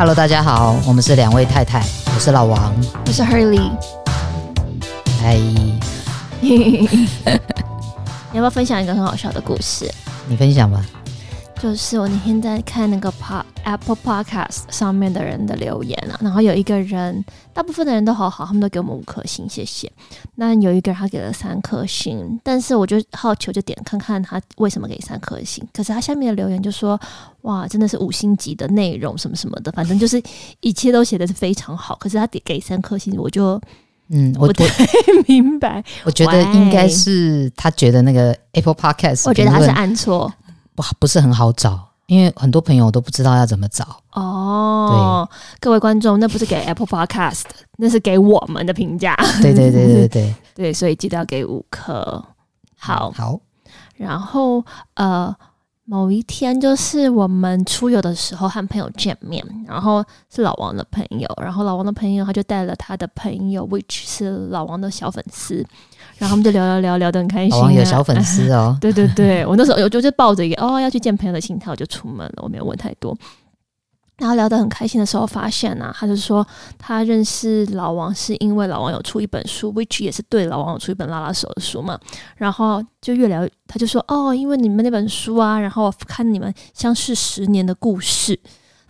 Hello，大家好，我们是两位太太，我是老王，我是 Hurley。嗨，你要不要分享一个很好笑的故事？你分享吧。就是我那天在看那个 Apple Podcast 上面的人的留言啊，然后有一个人，大部分的人都好好，他们都给我们五颗星，谢谢。那有一个人他给了三颗星，但是我就好奇，就点看看他为什么给三颗星。可是他下面的留言就说：“哇，真的是五星级的内容，什么什么的，反正就是一切都写的是非常好。”可是他给给三颗星，我就嗯，我不太 明白。我觉得应该是他觉得那个 Apple Podcast，我觉得他是按错。不不是很好找，因为很多朋友都不知道要怎么找哦。对，各位观众，那不是给 Apple Podcast，那是给我们的评价。对对对对对 对，所以记得要给五颗。好，好。然后呃，某一天就是我们出游的时候和朋友见面，然后是老王的朋友，然后老王的朋友他就带了他的朋友，which 是老王的小粉丝。然后我们就聊聊聊聊得很开心，啊。老王有小粉丝哦，对对对，我那时候我就就抱着一个哦要去见朋友的心态，我就出门了，我没有问太多。然后聊得很开心的时候，发现呢，啊，他就说他认识老王是因为老王有出一本书，which 也是对老王有出一本拉拉手的书嘛。然后就越聊，他就说哦，因为你们那本书啊，然后看你们相识十年的故事。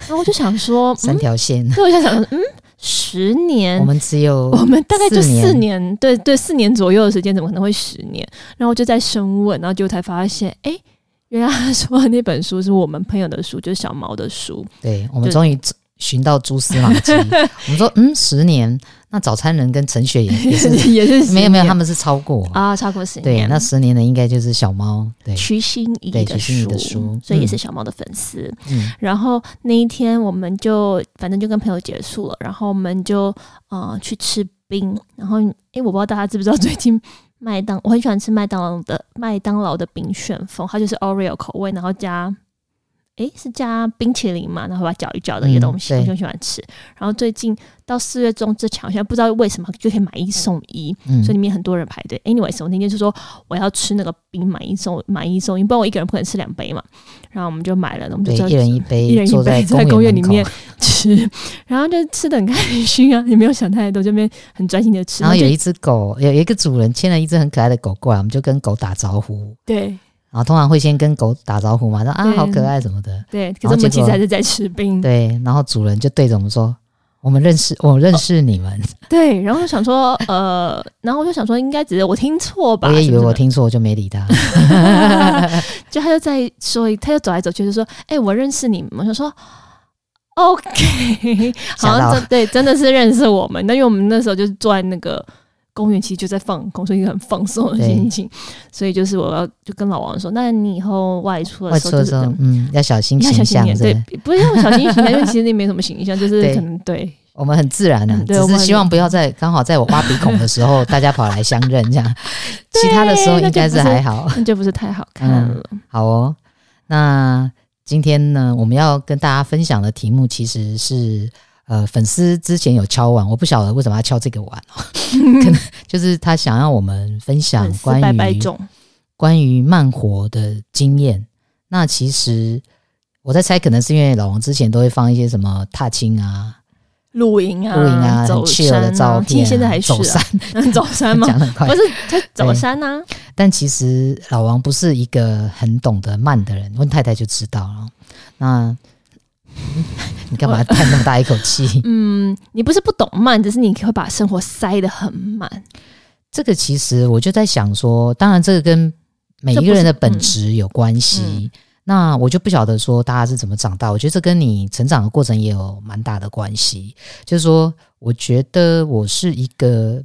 然后我就想说，三条线。对，我就想说，嗯。十年，我们只有我们大概就四年，对对，四年左右的时间，怎么可能会十年？然后我就在深问，然后就才发现，哎，原来他说的那本书是我们朋友的书，就是小毛的书。对，我们终于寻到蛛丝马迹。我们说，嗯，十年。那早餐人跟陈雪也也是 也是没有没有，他们是超过啊，超过十年。对，那十年的应该就是小猫，对，徐欣怡的书，所以也是小猫的粉丝。嗯，然后那一天我们就反正就跟朋友结束了，然后我们就呃去吃冰。然后诶，我不知道大家知不知道，最近麦当我很喜欢吃麦当劳的麦当劳的冰旋风，它就是 Oreo 口味，然后加。诶，是加冰淇淋嘛？然后把它搅一搅的一个东西，我就、嗯、喜欢吃。然后最近到四月中之前，好像不知道为什么就可以买一送一，嗯、所以里面很多人排队。Anyways，我那天就说我要吃那个冰，买一送买一送一，不然我一个人不可能吃两杯嘛。然后我们就买了，我们就一人一杯，一人一杯，在公园里面 吃，然后就吃的很开心啊，也没有想太多，这边很专心的吃。然后有一只狗，有一个主人牵了一只很可爱的狗过来，我们就跟狗打招呼。对。然后通常会先跟狗打招呼嘛，说啊好可爱什么的。对，可是我们其实还是在吃冰。对，然后主人就对着我们说：“我们认识，我认识你们。”对，然后就想说，呃，然后我就想说，应该只是我听错吧。我也以为我听错，我就没理他。就他就在说，他就走来走去，就说：“哎，我认识你们。”我就说：“OK，好像真对，真的是认识我们。那因为我们那时候就是坐在那个。”公园其实就在放空，所以很放松的心情。所以就是我要就跟老王说，那你以后外出的时候，就是，嗯，要小心形象，对，不是要小心形象，因为其实那没什么形象，就是可能对，对我们很自然的，啊，只是希望不要在刚好在我挖鼻孔的时候，大家跑来相认这样。其他的时候应该是还好，那就不是太好看了，嗯。好哦，那今天呢，我们要跟大家分享的题目其实是。呃，粉丝之前有敲碗，我不晓得为什么要敲这个碗哦，可能就是他想要我们分享关于拜拜关于慢活的经验。那其实我在猜，可能是因为老王之前都会放一些什么踏青啊、露营啊、露营啊、很 chill 的照片、啊，现在还是、啊、走山、走山吗？讲很快，不是他走山啊。但其实老王不是一个很懂得慢的人，问太太就知道了。那。你干嘛叹那么大一口气？嗯，你不是不懂慢，只是你会把生活塞得很满。这个其实我就在想说，当然这个跟每一个人的本质有关系。嗯嗯、那我就不晓得说大家是怎么长大。我觉得这跟你成长的过程也有蛮大的关系。就是说，我觉得我是一个，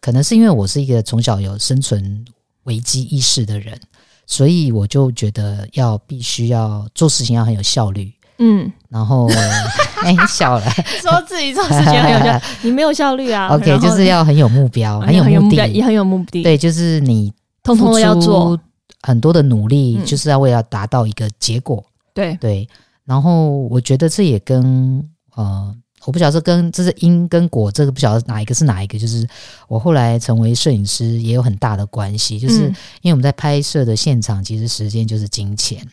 可能是因为我是一个从小有生存危机意识的人，所以我就觉得要必须要做事情要很有效率。嗯，然后 哎，你笑了，说自己做事情很有效，你没有效率啊。OK，就是要很有目标，很有目的，也很有目的。对，就是你通通都要做很多的努力，就是要为了达到一个结果。对对，然后我觉得这也跟呃，我不晓得跟这是因跟果，这个不晓得哪一个是哪一个。就是我后来成为摄影师也有很大的关系，就是因为我们在拍摄的现场，其实时间就是金钱。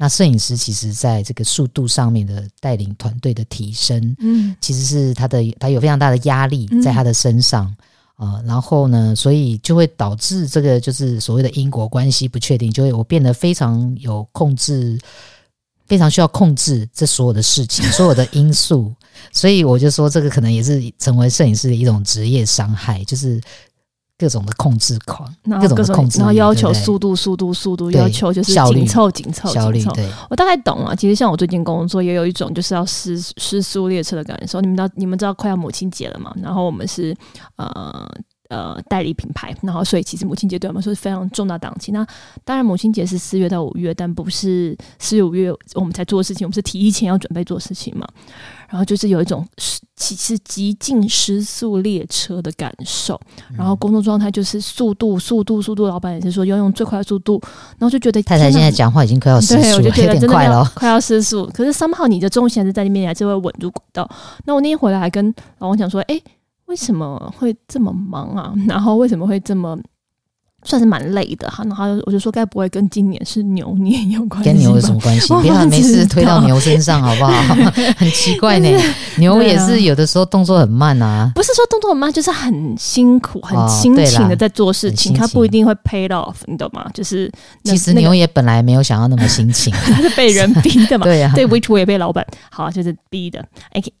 那摄影师其实在这个速度上面的带领团队的提升，嗯，其实是他的他有非常大的压力在他的身上啊、嗯呃。然后呢，所以就会导致这个就是所谓的因果关系不确定，就会我变得非常有控制，非常需要控制这所有的事情，所有的因素。所以我就说，这个可能也是成为摄影师的一种职业伤害，就是。各种的控制狂，然后各种的控制，然后要求速度、速度、速度，要求就是紧凑、紧凑、紧凑。对，我大概懂了。其实像我最近工作，也有一种就是要失失速列车的感受。你们知道，你们知道快要母亲节了嘛？然后我们是呃。呃，代理品牌，然后所以其实母亲节对我们说是非常重大档期。那当然，母亲节是四月到五月，但不是四月五月我们才做的事情，我们是提前要准备做事情嘛。然后就是有一种其实极尽失速列车的感受。然后工作状态就是速度、速度、速度。老板也是说要用最快的速度，然后就觉得太太现在讲话已经快要失速了，我就觉得真的快了，快要失速。可是 somehow 你的重心还是在那边，还是会稳住轨道。那我那天回来还跟老王讲说，哎。为什么会这么忙啊？然后为什么会这么算是蛮累的哈？然后我就说，该不会跟今年是牛年有关系？跟牛有什么关系？别把没事推到牛身上好不好？很奇怪呢，牛也是有的时候动作很慢啊。不是说动作很慢，就是很辛苦、很辛勤的在做事情，它不一定会 pay off，你懂吗？就是其实牛也本来没有想要那么辛勤，它是被人逼的嘛。对啊，对，which 我也被老板好就是逼的。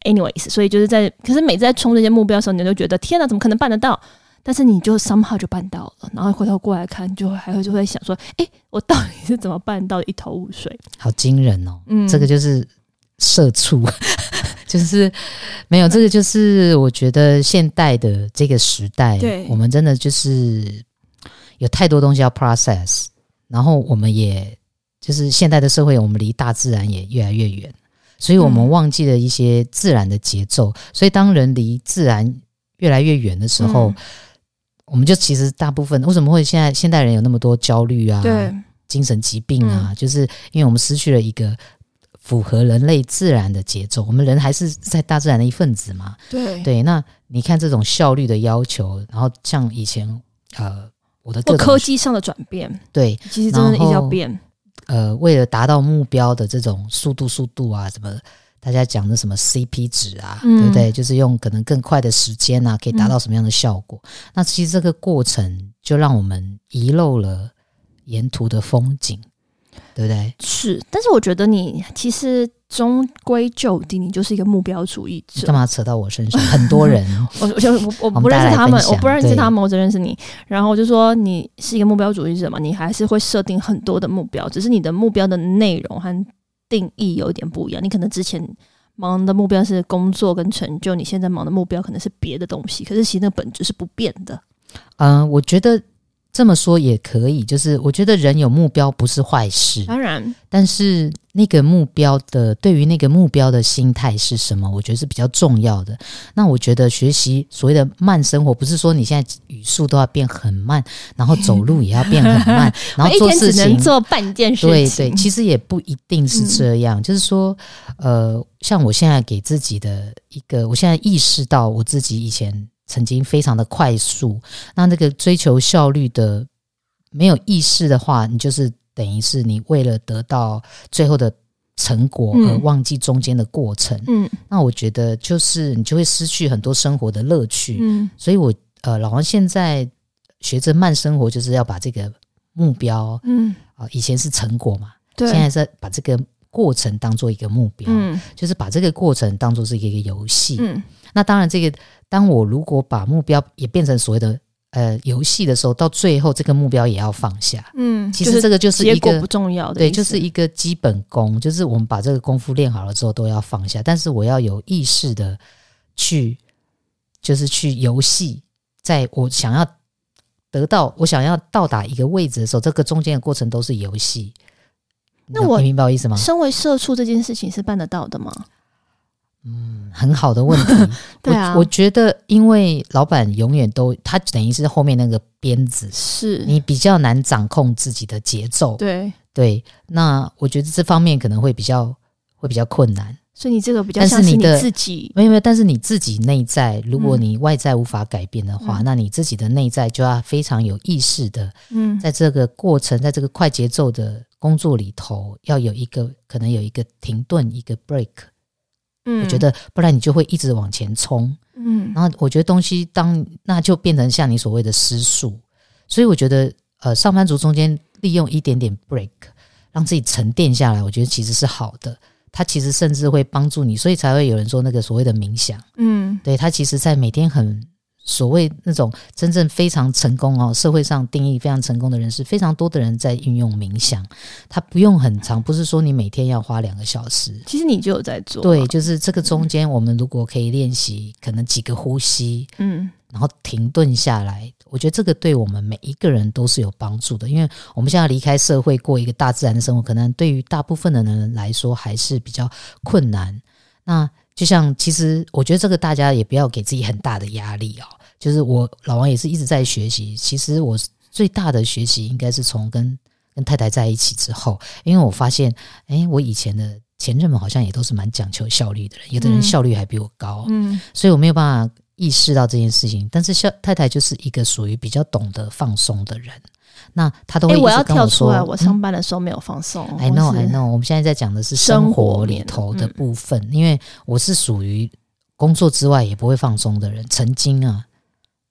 anyways，所以就是在，可是每次在冲这些目标的时候，你就觉得天哪，怎么可能办得到？但是你就 somehow 就办到了，然后回头过来看，就会还会就会想说，哎、欸，我到底是怎么办到一头雾水？好惊人哦！嗯，这个就是社畜，就是没有这个，就是我觉得现代的这个时代，对，我们真的就是有太多东西要 process，然后我们也就是现代的社会，我们离大自然也越来越远，所以我们忘记了一些自然的节奏。嗯、所以当人离自然越来越远的时候，嗯我们就其实大部分为什么会现在现代人有那么多焦虑啊，对，精神疾病啊，嗯、就是因为我们失去了一个符合人类自然的节奏。我们人还是在大自然的一份子嘛，对对。那你看这种效率的要求，然后像以前呃，我的各科技上的转变，对，其实真的一直要变。呃，为了达到目标的这种速度、速度啊，什么。大家讲的什么 CP 值啊，嗯、对不对？就是用可能更快的时间啊，可以达到什么样的效果？嗯、那其实这个过程就让我们遗漏了沿途的风景，对不对？是，但是我觉得你其实终归就底，你就是一个目标主义者。干嘛扯到我身上？很多人，我我就我我不认识他们，我不认识他们，我只认识你。然后我就说你是一个目标主义者嘛，你还是会设定很多的目标，只是你的目标的内容和。定义有点不一样，你可能之前忙的目标是工作跟成就，你现在忙的目标可能是别的东西，可是其实那本质是不变的。嗯、我觉得。这么说也可以，就是我觉得人有目标不是坏事，当然，但是那个目标的对于那个目标的心态是什么？我觉得是比较重要的。那我觉得学习所谓的慢生活，不是说你现在语速都要变很慢，然后走路也要变很慢，然后做事情做半件事情。对对，其实也不一定是这样。嗯、就是说，呃，像我现在给自己的一个，我现在意识到我自己以前。曾经非常的快速，那那个追求效率的没有意识的话，你就是等于是你为了得到最后的成果而忘记中间的过程。嗯，那我觉得就是你就会失去很多生活的乐趣。嗯，所以我呃，老王现在学着慢生活，就是要把这个目标，嗯。啊，以前是成果嘛，对，现在是把这个过程当做一个目标，嗯，就是把这个过程当做是一个游戏。嗯，那当然这个。当我如果把目标也变成所谓的呃游戏的时候，到最后这个目标也要放下。嗯，其实这个就是一个不重要的，对，就是一个基本功，就是我们把这个功夫练好了之后都要放下。但是我要有意识的去，就是去游戏，在我想要得到、我想要到达一个位置的时候，这个中间的过程都是游戏。那我你明白我意思吗？身为社畜这件事情是办得到的吗？嗯，很好的问题。对啊，我，我觉得，因为老板永远都他等于是后面那个鞭子，是你比较难掌控自己的节奏。对对，那我觉得这方面可能会比较会比较困难。所以你这个比较像是你自己，没有没有，但是你自己内在，如果你外在无法改变的话，嗯、那你自己的内在就要非常有意识的，嗯，在这个过程，在这个快节奏的工作里头要有一个可能有一个停顿，一个 break。嗯，我觉得不然你就会一直往前冲。嗯，然后我觉得东西当那就变成像你所谓的失速，所以我觉得呃，上班族中间利用一点点 break，让自己沉淀下来，我觉得其实是好的。它其实甚至会帮助你，所以才会有人说那个所谓的冥想。嗯，对，它其实在每天很。所谓那种真正非常成功哦，社会上定义非常成功的人是非常多的人在运用冥想，他不用很长，不是说你每天要花两个小时。其实你就有在做。对，就是这个中间，我们如果可以练习，可能几个呼吸，嗯，然后停顿下来，我觉得这个对我们每一个人都是有帮助的，因为我们现在离开社会过一个大自然的生活，可能对于大部分的人来说还是比较困难。那就像，其实我觉得这个大家也不要给自己很大的压力哦。就是我老王也是一直在学习。其实我最大的学习应该是从跟跟太太在一起之后，因为我发现，哎，我以前的前任们好像也都是蛮讲求效率的人，有的人效率还比我高，嗯，所以我没有办法意识到这件事情。但是小太太就是一个属于比较懂得放松的人，那他都我说，我要跳出来，我上班的时候没有放松。嗯，I know, I know。我们现在在讲的是生活里头的部分，因为我是属于工作之外也不会放松的人，曾经啊。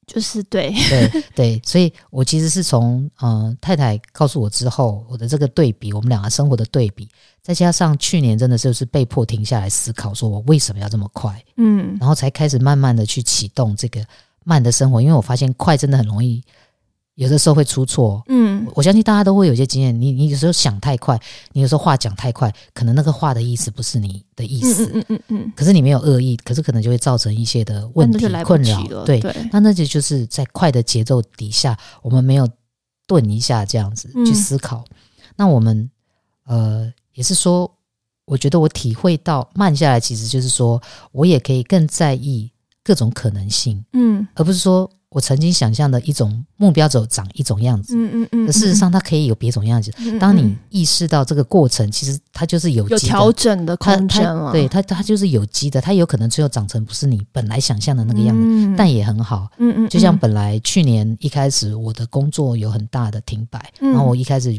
就是对对对，所以我其实是从嗯、呃、太太告诉我之后，我的这个对比，我们两个生活的对比，再加上去年真的就是被迫停下来思考，说我为什么要这么快，嗯，然后才开始慢慢的去启动这个慢的生活，因为我发现快真的很容易。有的时候会出错，嗯，我相信大家都会有些经验。你你有时候想太快，你有时候话讲太快，可能那个话的意思不是你的意思，嗯嗯嗯嗯，可是你没有恶意，可是可能就会造成一些的问题困扰，对，那那就就是在快的节奏底下，我们没有顿一下这样子去思考。嗯、那我们呃也是说，我觉得我体会到慢下来，其实就是说我也可以更在意各种可能性，嗯，而不是说。我曾经想象的一种目标，走长一种样子，嗯嗯嗯，可事实上它可以有别种样子。当你意识到这个过程，其实它就是有机的，有调整的空间了。对它，它就是有机的，它有可能最后长成不是你本来想象的那个样子，嗯、但也很好。嗯，嗯嗯，就像本来去年一开始我的工作有很大的停摆，嗯、然后我一开始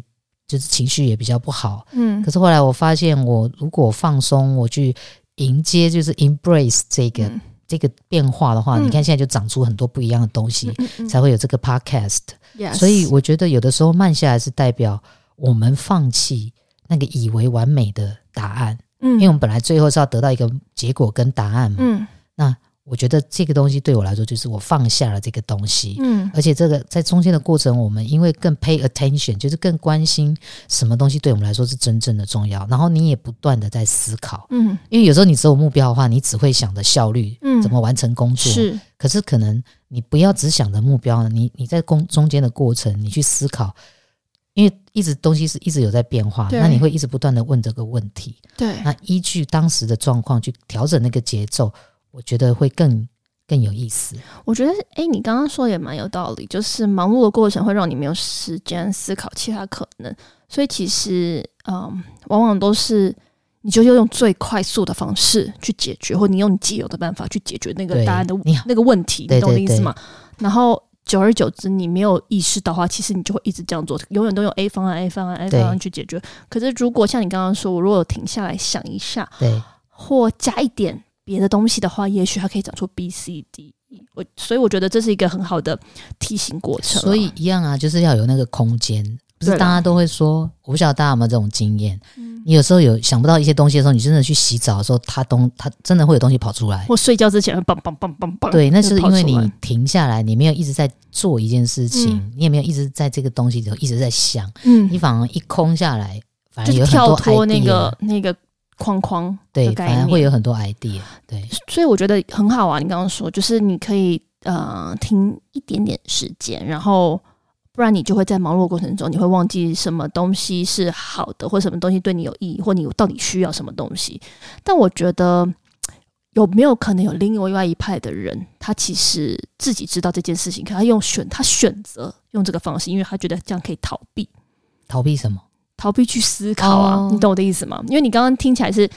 就是情绪也比较不好。嗯，可是后来我发现，我如果放松，我去迎接，就是 embrace 这个。嗯这个变化的话，嗯、你看现在就长出很多不一样的东西，嗯嗯嗯、才会有这个 podcast。所以我觉得有的时候慢下来是代表我们放弃那个以为完美的答案，嗯，因为我们本来最后是要得到一个结果跟答案嘛，嗯，那。我觉得这个东西对我来说，就是我放下了这个东西，嗯，而且这个在中间的过程，我们因为更 pay attention，就是更关心什么东西对我们来说是真正的重要。然后你也不断的在思考，嗯，因为有时候你只有目标的话，你只会想着效率，嗯，怎么完成工作，是。可是可能你不要只想着目标呢，你你在工中间的过程，你去思考，因为一直东西是一直有在变化，那你会一直不断的问这个问题，对。那依据当时的状况去调整那个节奏。我觉得会更更有意思。我觉得，哎，你刚刚说也蛮有道理，就是忙碌的过程会让你没有时间思考其他可能，所以其实，嗯，往往都是你就要用最快速的方式去解决，或你用你既有的办法去解决那个答案的那个问题，你懂我的意思吗？然后久而久之，你没有意识到的话，其实你就会一直这样做，永远都用 A 方案、A 方案、A 方案去解决。可是如果像你刚刚说，我如果停下来想一下，对，或加一点。别的东西的话，也许它可以长出 B、C、D、E。我所以我觉得这是一个很好的提醒过程。所以一样啊，就是要有那个空间。不是大家都会说，我不晓得大家有没有这种经验。嗯、你有时候有想不到一些东西的时候，你真的去洗澡的时候，它东它真的会有东西跑出来。或睡觉之前，砰砰砰砰砰。对，那是因为你停下来，你没有一直在做一件事情，嗯、你也没有一直在这个东西里头一直在想。嗯，你反而一空下来，反而有很多跳脱那个那个。框框对，反而会有很多 idea，对，所以我觉得很好啊。你刚刚说，就是你可以呃停一点点时间，然后不然你就会在忙碌过程中，你会忘记什么东西是好的，或什么东西对你有意义，或你到底需要什么东西。但我觉得有没有可能有另外一派的人，他其实自己知道这件事情，可他用选他选择用这个方式，因为他觉得这样可以逃避，逃避什么？逃避去思考啊，oh. 你懂我的意思吗？因为你刚刚听起来是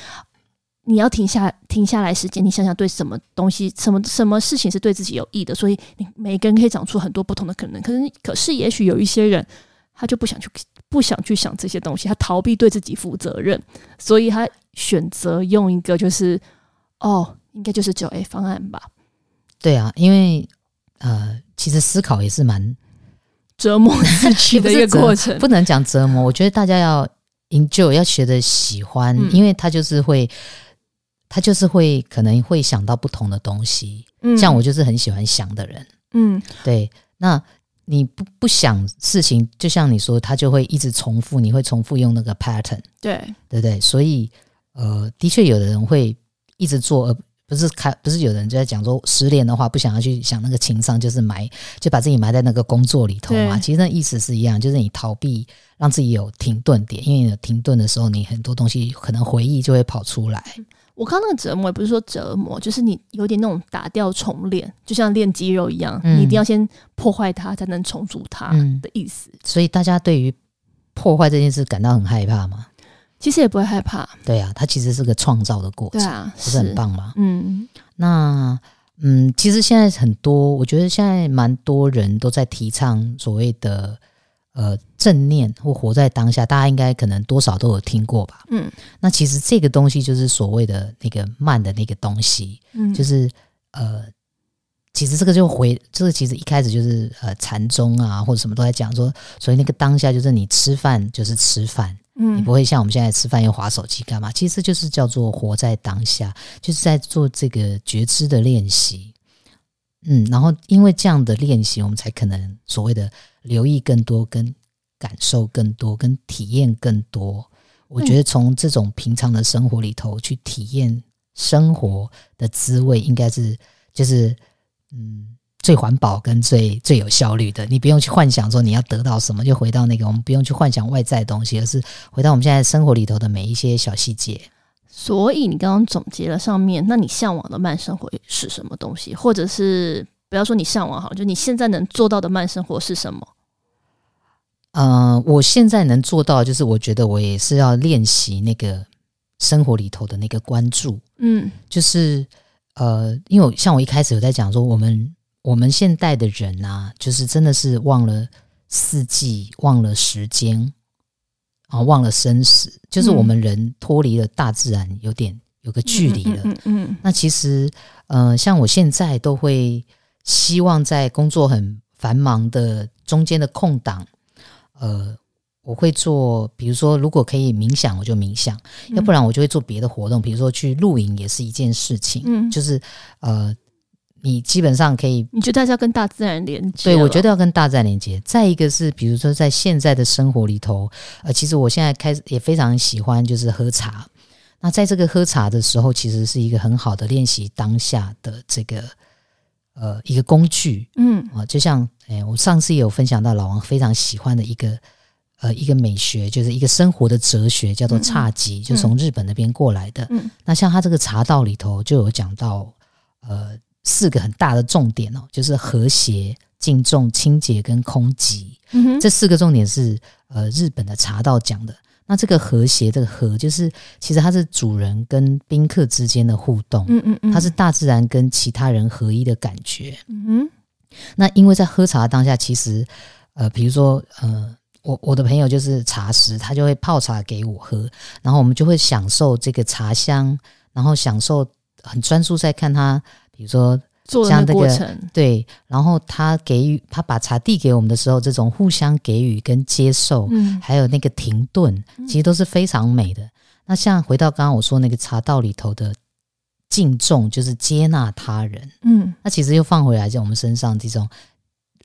你要停下停下来时间，你想想对什么东西、什么什么事情是对自己有益的，所以你每个人可以长出很多不同的可能。可是，可是也许有一些人，他就不想去不想去想这些东西，他逃避对自己负责任，所以他选择用一个就是哦，应该就是九 A 方案吧。对啊，因为呃，其实思考也是蛮折磨自己的一个 过程，不能讲折磨。我觉得大家要 enjoy，要学的喜欢，嗯、因为他就是会，他就是会可能会想到不同的东西。嗯，像我就是很喜欢想的人。嗯，对。那你不不想事情，就像你说，他就会一直重复，你会重复用那个 pattern。对，对不对？所以呃，的确有的人会一直做，而不是开，不是有人就在讲说，失恋的话不想要去想那个情商，就是埋，就把自己埋在那个工作里头嘛。其实那意思是一样，就是你逃避，让自己有停顿点，因为有停顿的时候，你很多东西可能回忆就会跑出来。我刚刚那个折磨也不是说折磨，就是你有点那种打掉重练，就像练肌肉一样，嗯、你一定要先破坏它，才能重组它的意思。嗯、所以大家对于破坏这件事感到很害怕吗？其实也不会害怕，对啊，它其实是个创造的过程，对啊，不是很棒吗？嗯，那嗯，其实现在很多，我觉得现在蛮多人都在提倡所谓的呃正念或活在当下，大家应该可能多少都有听过吧？嗯，那其实这个东西就是所谓的那个慢的那个东西，嗯，就是呃，其实这个就回这个其实一开始就是呃禅宗啊或者什么都在讲说，所以那个当下就是你吃饭就是吃饭。你不会像我们现在吃饭又划手机干嘛？其实就是叫做活在当下，就是在做这个觉知的练习。嗯，然后因为这样的练习，我们才可能所谓的留意更多、跟感受更多、跟体验更多。我觉得从这种平常的生活里头去体验生活的滋味，应该是就是嗯。最环保跟最最有效率的，你不用去幻想说你要得到什么，就回到那个我们不用去幻想外在的东西，而是回到我们现在生活里头的每一些小细节。所以你刚刚总结了上面，那你向往的慢生活是什么东西？或者是不要说你向往好，就你现在能做到的慢生活是什么？呃，我现在能做到，就是我觉得我也是要练习那个生活里头的那个关注。嗯，就是呃，因为我像我一开始有在讲说我们。我们现代的人啊，就是真的是忘了四季，忘了时间，啊，忘了生死，就是我们人脱离了大自然，有点有个距离了。嗯，嗯。那其实，呃，像我现在都会希望在工作很繁忙的中间的空档，呃，我会做，比如说，如果可以冥想，我就冥想；要不然，我就会做别的活动，比如说去露营，也是一件事情。嗯，就是呃。你基本上可以，你觉得要跟大自然连接？对，我觉得要跟大自然连接。再一个是，比如说在现在的生活里头，呃，其实我现在开始也非常喜欢，就是喝茶。那在这个喝茶的时候，其实是一个很好的练习当下的这个呃一个工具。嗯啊，就像哎，我上次也有分享到老王非常喜欢的一个呃一个美学，就是一个生活的哲学，叫做侘寂，嗯、就从日本那边过来的。嗯，那像他这个茶道里头就有讲到呃。四个很大的重点哦，就是和谐、敬重、清洁跟空寂。这四个重点是呃日本的茶道讲的。那这个和谐，这个和就是其实它是主人跟宾客之间的互动。嗯嗯嗯，它是大自然跟其他人合一的感觉。嗯哼，那因为在喝茶的当下，其实呃，比如说呃，我我的朋友就是茶师，他就会泡茶给我喝，然后我们就会享受这个茶香，然后享受很专注在看他。比如说，像这个对，然后他给予他把茶递给我们的时候，这种互相给予跟接受，嗯，还有那个停顿，其实都是非常美的。那像回到刚刚我说那个茶道里头的敬重，就是接纳他人，嗯，那其实又放回来在我们身上，这种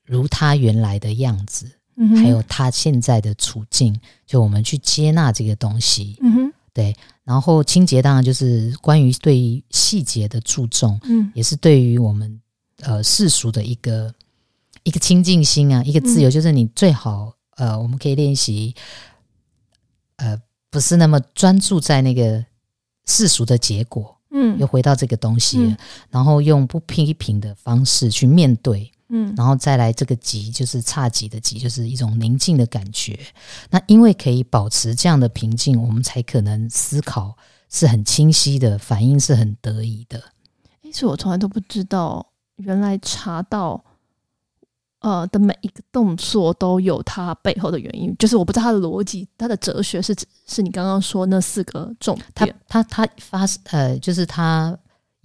如他原来的样子，嗯，还有他现在的处境，就我们去接纳这个东西，嗯哼，对。然后清洁当然就是关于对于细节的注重，嗯，也是对于我们呃世俗的一个一个清净心啊，一个自由，嗯、就是你最好呃，我们可以练习呃，不是那么专注在那个世俗的结果，嗯，又回到这个东西，嗯、然后用不批评的方式去面对。嗯，然后再来这个极，就是差极的极，就是一种宁静的感觉。那因为可以保持这样的平静，我们才可能思考是很清晰的，反应是很得意的。其实我从来都不知道，原来茶道，呃的每一个动作都有它背后的原因，就是我不知道它的逻辑，它的哲学是指是你刚刚说那四个重点，它它它发呃就是它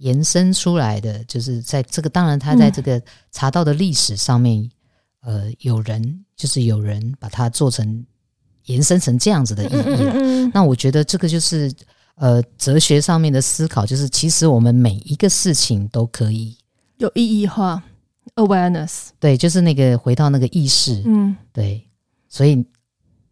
延伸出来的，就是在这个当然它在这个茶道的历史上面，嗯、呃有人就是有人把它做成延伸成这样子的意义，嗯嗯嗯，那我觉得这个就是。呃，哲学上面的思考，就是其实我们每一个事情都可以有意义化，awareness。对，就是那个回到那个意识。嗯，对。所以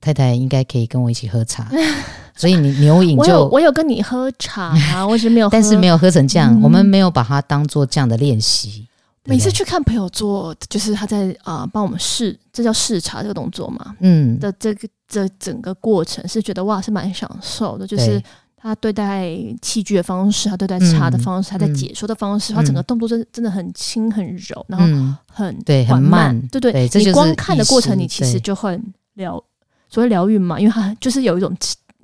太太应该可以跟我一起喝茶。所以你牛饮就我有，我有跟你喝茶，我是没有喝，但是没有喝成这样。嗯、我们没有把它当做这样的练习。每次去看朋友做，就是他在啊帮、呃、我们试，这叫试茶这个动作嘛。嗯。的这个这整个过程是觉得哇，是蛮享受的，就是。他对待器具的方式，他对待茶的方式，嗯、他在解说的方式，嗯、他整个动作真真的很轻很柔，然后很对很慢，对对，对你光看的过程，你其实就很疗，所谓疗愈嘛，因为他就是有一种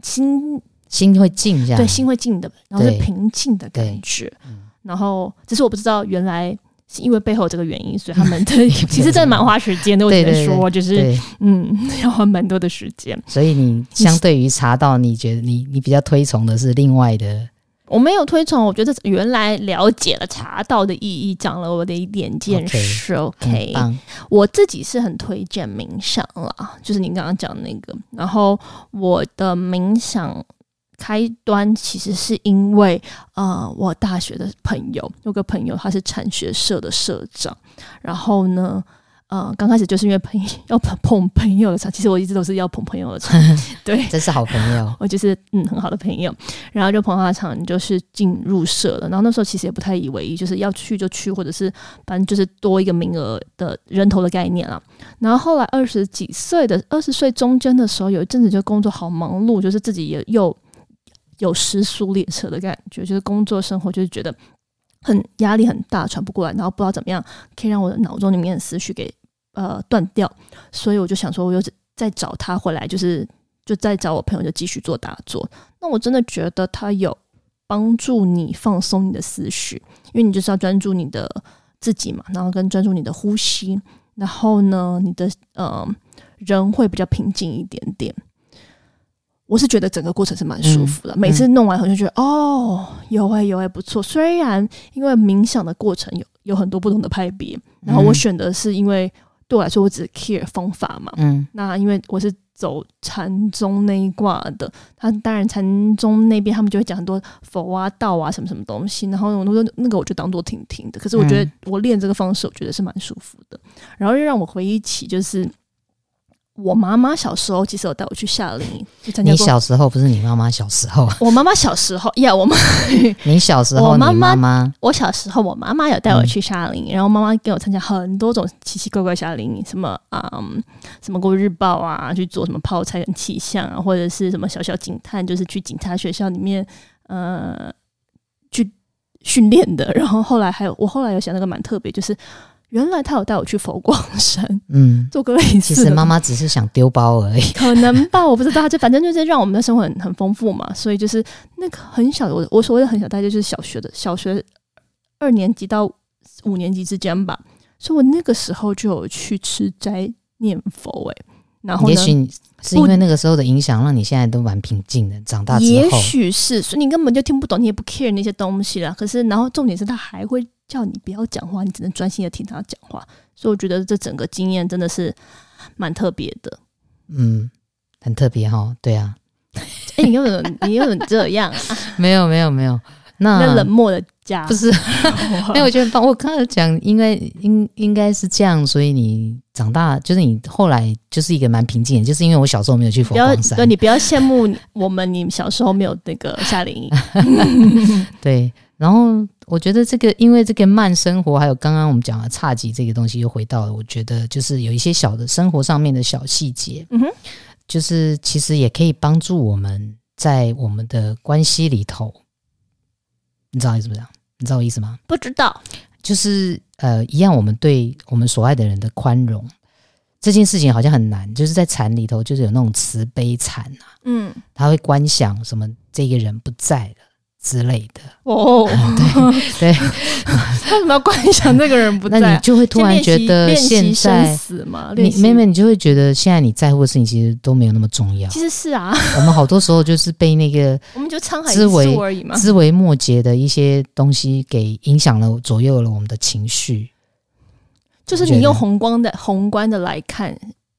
心心会静下，对心会静的，然后是平静的感觉，然后只是我不知道原来。是因为背后这个原因，所以他们的 其实真的蛮花时间的。我只能说，就是嗯，要花蛮多的时间。所以你相对于茶道，你觉得你你比较推崇的是另外的？我没有推崇，我觉得原来了解了茶道的意义，讲了我的一点见识。OK，, okay 我自己是很推荐冥想啦，就是你刚刚讲那个。然后我的冥想。开端其实是因为，呃，我大学的朋友有个朋友，他是禅学社的社长，然后呢，呃，刚开始就是因为朋友 要捧捧朋友的场，其实我一直都是要捧朋友的场，对，真是好朋友，我就是嗯很好的朋友，然后就捧他的场，就是进入社了，然后那时候其实也不太以为意，就是要去就去，或者是反正就是多一个名额的人头的概念了，然后后来二十几岁的二十岁中间的时候，有一阵子就工作好忙碌，就是自己也又。有时速列车的感觉，就是工作生活就是觉得很压力很大，喘不过来，然后不知道怎么样可以让我的脑中里面的思绪给呃断掉，所以我就想说，我又再找他回来，就是就再找我朋友，就继续做打坐。那我真的觉得他有帮助你放松你的思绪，因为你就是要专注你的自己嘛，然后跟专注你的呼吸，然后呢，你的呃人会比较平静一点点。我是觉得整个过程是蛮舒服的，嗯、每次弄完后就觉得、嗯、哦，有哎、欸、有哎、欸、不错。虽然因为冥想的过程有有很多不同的派别，然后我选的是因为对我来说我只 care 方法嘛，嗯，那因为我是走禅宗那一挂的，他当然禅宗那边他们就会讲很多佛啊道啊什么什么东西，然后我那个那个我就当做听听的。可是我觉得我练这个方式，我觉得是蛮舒服的，然后又让我回忆起就是。我妈妈小时候其实有带我去夏令营。你小时候不是你妈妈小时候？我妈妈小时候呀，我妈。你小时候，我妈妈，我小时候，我妈妈有带我去夏令营，嗯、然后妈妈给我参加很多种奇奇怪怪夏令营，什么啊、嗯，什么过日报啊，去做什么泡菜跟气象啊，或者是什么小小警探，就是去警察学校里面呃去训练的。然后后来还有，我后来有想那个蛮特别，就是。原来他有带我去佛光山，嗯，做个类似。其实妈妈只是想丢包而已，可能吧，我不知道。就反正就是让我们的生活很很丰富嘛。所以就是那个很小的，我我所谓的很小，大概就是小学的小学二年级到五年级之间吧。所以我那个时候就有去吃斋念佛，欸，哎，然后也许是因为那个时候的影响，让你现在都蛮平静的。长大之后，也许是，所以你根本就听不懂，你也不 care 那些东西了。可是，然后重点是他还会。叫你不要讲话，你只能专心的听他讲话。所以我觉得这整个经验真的是蛮特别的。嗯，很特别哈。对啊，哎、欸，你有点，你有点这样啊？没有，没有，没有。那，那冷漠的家不是？没有，我觉得我刚才讲，应该应应该是这样。所以你长大，就是你后来就是一个蛮平静的，就是因为我小时候没有去佛光山。对，你不要羡慕我们，你小时候没有那个夏令营。对。然后我觉得这个，因为这个慢生活，还有刚刚我们讲的差级这个东西，又回到了。我觉得就是有一些小的生活上面的小细节，嗯哼，就是其实也可以帮助我们在我们的关系里头，你知道意思不？你知道我意思吗？不知道，就是呃，一样，我们对我们所爱的人的宽容这件事情好像很难，就是在禅里头，就是有那种慈悲禅啊，嗯，他会观想什么，这个人不在了。之类的。哦，对 对，他 为什么要观想那个人不在？那你就会突然觉得现在你妹妹，你就会觉得现在你在乎的事情其实都没有那么重要。其实是啊，我们好多时候就是被那个我们就沧海一粟而已嘛，枝微末节的一些东西给影响了、左右了我们的情绪。就是你用宏观的宏观的来看，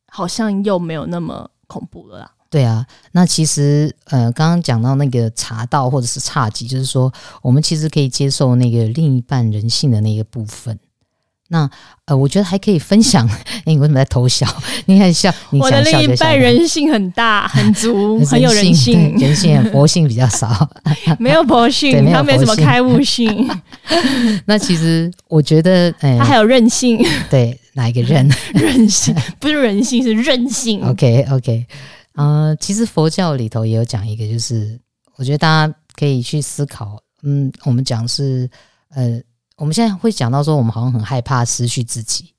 好像又没有那么恐怖了啦。对啊，那其实呃，刚刚讲到那个茶道或者是侘寂，就是说我们其实可以接受那个另一半人性的那个部分。那呃，我觉得还可以分享。哎，你为什么在偷笑？你看笑，你笑笑。我的另一半人性很大，很足，很有人性，人性佛性比较少，没有佛性，他没什么开悟性。那其实我觉得，哎，他还有任性。对，哪一个任？任性不是人性，是任性。OK OK。呃，其实佛教里头也有讲一个，就是我觉得大家可以去思考。嗯，我们讲是，呃，我们现在会讲到说，我们好像很害怕失去自己。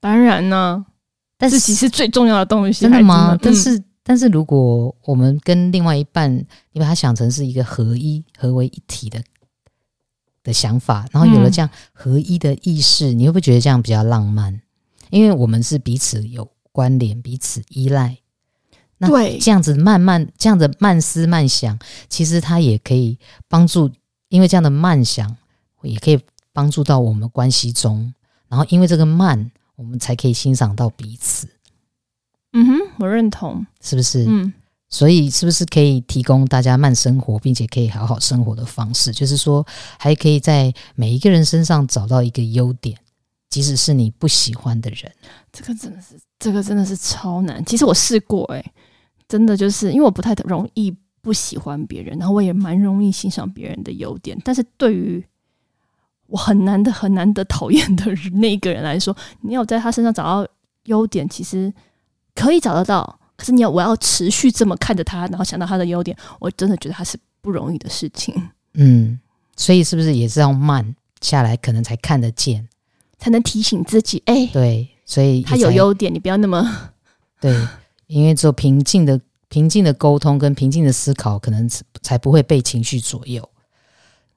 当然呢，但是自己是最重要的东西，真的吗？嗯、但是，但是如果我们跟另外一半，你把它想成是一个合一、合为一体的的想法，然后有了这样合一的意识，嗯、你会不会觉得这样比较浪漫？因为我们是彼此有关联、彼此依赖。那这样子慢慢这样子慢思慢想，其实它也可以帮助，因为这样的慢想也可以帮助到我们关系中，然后因为这个慢，我们才可以欣赏到彼此。嗯哼，我认同，是不是？嗯，所以是不是可以提供大家慢生活，并且可以好好生活的方式？就是说，还可以在每一个人身上找到一个优点，即使是你不喜欢的人。这个真的是，这个真的是超难。其实我试过、欸，诶。真的就是因为我不太容易不喜欢别人，然后我也蛮容易欣赏别人的优点。但是对于我很难的、很难得讨厌的那一个人来说，你要在他身上找到优点，其实可以找得到。可是你要我要持续这么看着他，然后想到他的优点，我真的觉得他是不容易的事情。嗯，所以是不是也是要慢下来，可能才看得见，才能提醒自己？哎，对，所以他有优点，你不要那么对。因为只有平静的、平静的沟通跟平静的思考，可能才不会被情绪左右。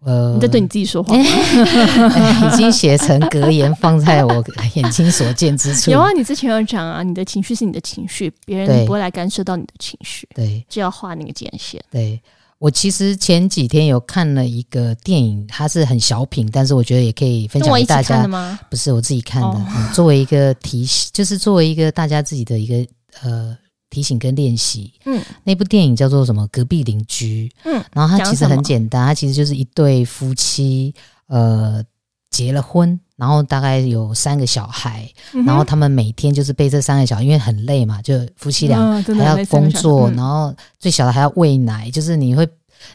呃，你在对你自己说话，已经写成格言放在我眼睛所见之处。有啊，你之前有讲啊，你的情绪是你的情绪，别人不会来干涉到你的情绪。对，就要画那个界限。对，我其实前几天有看了一个电影，它是很小品，但是我觉得也可以分享给大家。不是我自己看的，哦嗯、作为一个提醒，就是作为一个大家自己的一个。呃，提醒跟练习。嗯，那部电影叫做什么？隔壁邻居。嗯，然后它其实很简单，它其实就是一对夫妻，呃，结了婚，然后大概有三个小孩，嗯、然后他们每天就是被这三个小孩，因为很累嘛，就夫妻俩还要工作，嗯、然后最小的还要喂奶，就是你会。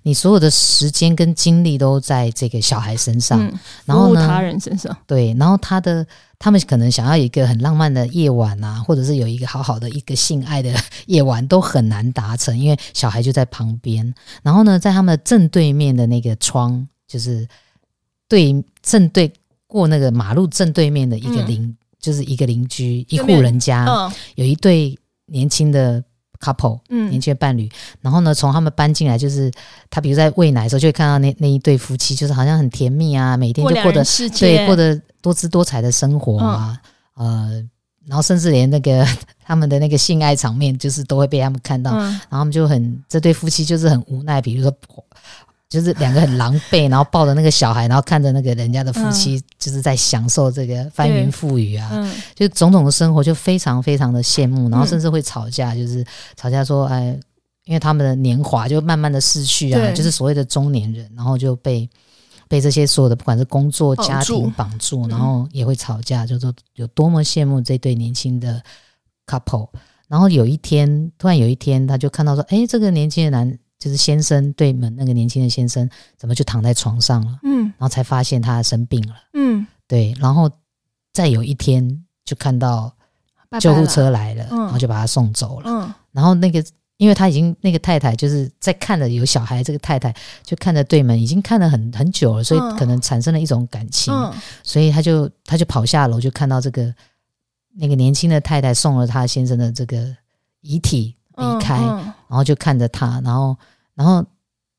你所有的时间跟精力都在这个小孩身上，嗯、然后呢，他人身上，对，然后他的他们可能想要一个很浪漫的夜晚啊，或者是有一个好好的一个性爱的夜晚，都很难达成，因为小孩就在旁边。然后呢，在他们的正对面的那个窗，就是对正对过那个马路正对面的一个邻，嗯、就是一个邻居一户人家，嗯、有一对年轻的。couple，嗯，年轻的伴侣，然后呢，从他们搬进来，就是他，比如在喂奶的时候，就会看到那那一对夫妻，就是好像很甜蜜啊，每天就过得过对过得多姿多彩的生活啊，嗯、呃，然后甚至连那个 他们的那个性爱场面，就是都会被他们看到，嗯、然后他们就很这对夫妻就是很无奈，比如说。就是两个很狼狈，然后抱着那个小孩，然后看着那个人家的夫妻，就是在享受这个翻云覆雨啊，嗯、就种种的生活就非常非常的羡慕，然后甚至会吵架，就是吵架说，哎，因为他们的年华就慢慢的逝去啊，就是所谓的中年人，然后就被被这些所有的不管是工作、家庭绑住，然后也会吵架，就说有多么羡慕这对年轻的 couple，然后有一天，突然有一天，他就看到说，哎，这个年轻的男。就是先生对门那个年轻的先生怎么就躺在床上了？嗯，然后才发现他生病了。嗯，对，然后再有一天就看到救护车来了，拜拜了，然后就把他送走了。嗯，然后那个因为他已经那个太太就是在看着有小孩，这个太太就看着对门已经看了很很久了，所以可能产生了一种感情，嗯，所以他就他就跑下楼就看到这个那个年轻的太太送了他先生的这个遗体离开，然后就看着他，然后。然后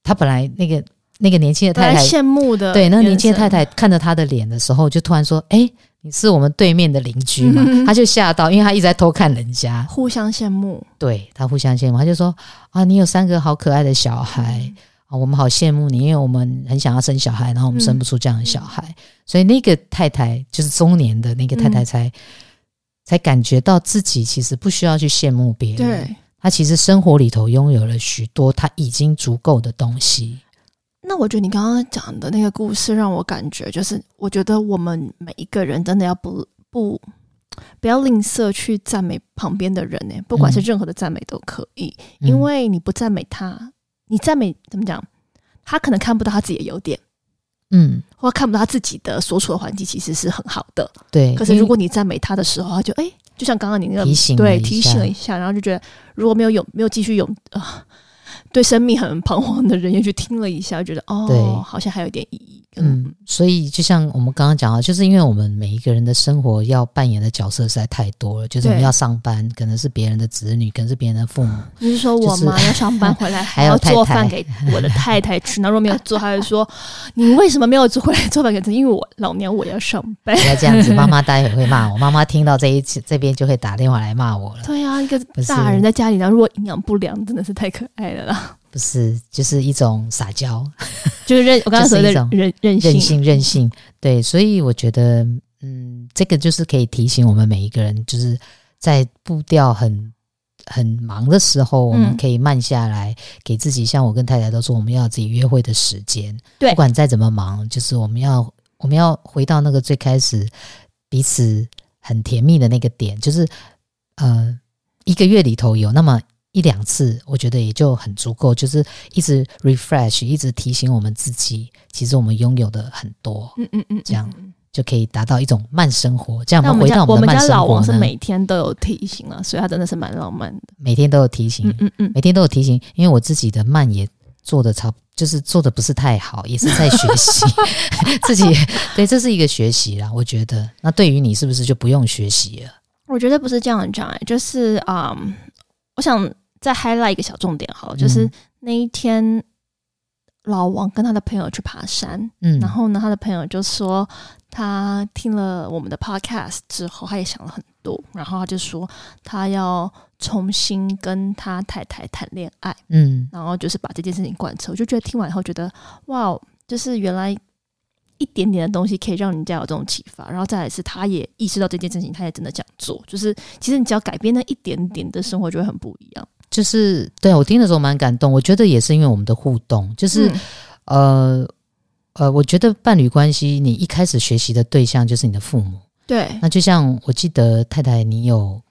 他本来那个那个年轻的太太羡慕的，对，那个年轻的太太看着他的脸的时候，就突然说：“哎，你是我们对面的邻居嘛？” 他就吓到，因为他一直在偷看人家，互相羡慕。对，他互相羡慕，他就说：“啊，你有三个好可爱的小孩啊，我们好羡慕你，因为我们很想要生小孩，然后我们生不出这样的小孩，所以那个太太就是中年的那个太太才。”才感觉到自己其实不需要去羡慕别人，对，他其实生活里头拥有了许多他已经足够的东西。那我觉得你刚刚讲的那个故事让我感觉，就是我觉得我们每一个人真的要不不不要吝啬去赞美旁边的人呢，不管是任何的赞美都可以，嗯，因为你不赞美他，你赞美怎么讲，他可能看不到他自己的优点。嗯，或看不到他自己的所处的环境其实是很好的，对。可是如果你赞美他的时候，他就哎，就像刚刚你那个提醒，对，提醒了一下，然后就觉得如果没有勇，没有继续勇啊。呃对生命很彷徨的人也去听了一下，觉得哦，对，好像还有点意义。嗯，所以就像我们刚刚讲到，就是因为我们每一个人的生活要扮演的角色实在太多了，就是我们要上班，可能是别人的子女，可能是别人的父母。你是说我妈要上班回来还要做饭给我的太太吃？那如果没有做，还是说你为什么没有做回来做饭给她？因为我老娘我要上班。不要这样子，妈妈待会会骂我。妈妈听到这一次这边就会打电话来骂我了。对啊，一个大人在家里，然后如果营养不良，真的是太可爱了啦。不是，就是一种撒娇，就是任我刚刚说的任任任性任性任性。对，所以我觉得，嗯，这个就是可以提醒我们每一个人，就是在步调很很忙的时候，我们可以慢下来，嗯、给自己。像我跟太太都说，我们要自己约会的时间。对，不管再怎么忙，就是我们要我们要回到那个最开始彼此很甜蜜的那个点，就是呃，一个月里头有那么。一两次，我觉得也就很足够，就是一直 refresh，一直提醒我们自己，其实我们拥有的很多，嗯嗯嗯，这样就可以达到一种慢生活。这样我们回到我们的慢生活呢？我们家老王是每天都有提醒啊，所以他真的是蛮浪漫的。每天都有提醒，嗯嗯嗯，每天都有提醒，因为我自己的慢也做的差，就是做的不是太好，也是在学习 自己。对，这是一个学习啦，我觉得。那对于你是不是就不用学习了？我觉得不是这样讲，就是啊、嗯，我想。再 highlight 一个小重点好了，就是那一天老王跟他的朋友去爬山，嗯，然后呢，他的朋友就说他听了我们的 podcast 之后，他也想了很多，然后他就说他要重新跟他太太谈恋爱，嗯，然后就是把这件事情贯彻。我就觉得听完以后觉得哇，就是原来一点点的东西可以让人家有这种启发，然后再来是他也意识到这件事情，他也真的想做，就是其实你只要改变那一点点的生活，就会很不一样。就是对我听的时候蛮感动，我觉得也是因为我们的互动，就是、嗯、呃呃，我觉得伴侣关系你一开始学习的对象就是你的父母，对。那就像我记得太太你有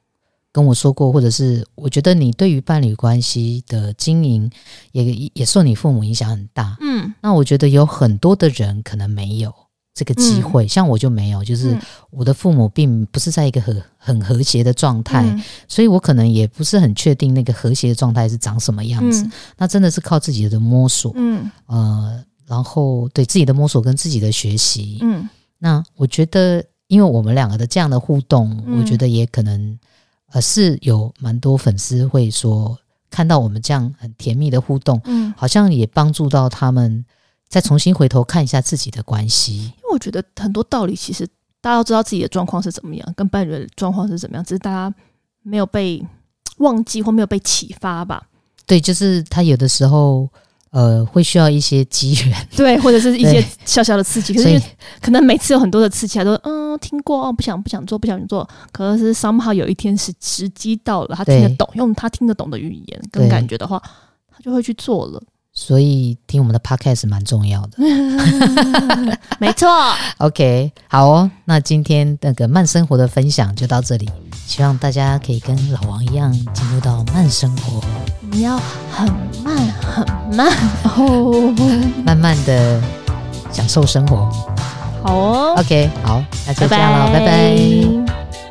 跟我说过，或者是我觉得你对于伴侣关系的经营也也受你父母影响很大，嗯。那我觉得有很多的人可能没有。这个机会，嗯，像我就没有，就是我的父母并不是在一个很很和谐的状态，嗯，所以我可能也不是很确定那个和谐的状态是长什么样子。嗯，那真的是靠自己的摸索，嗯，呃，然后对自己的摸索跟自己的学习，嗯，那我觉得，因为我们两个的这样的互动，嗯，我觉得也可能呃是有蛮多粉丝会说，看到我们这样很甜蜜的互动，嗯，好像也帮助到他们。再重新回头看一下自己的关系，因为我觉得很多道理其实大家都知道自己的状况是怎么样，跟伴侣的状况是怎么样，只是大家没有被忘记或没有被启发吧。对，就是他有的时候呃会需要一些机缘，对，或者是一些小小的刺激。可是可能每次有很多的刺激，他都嗯听过哦，不想不想做，不想做。可是 somehow 有一天是时机到了，他听得懂，用他听得懂的语言跟感觉的话，他就会去做了。所以听我们的 podcast 蛮重要的，没错。OK，好哦，那今天那个慢生活的分享就到这里，希望大家可以跟老王一样进入到慢生活。你要很慢很慢哦，慢慢的享受生活。好哦，OK，好，那就这样了，拜拜。拜拜。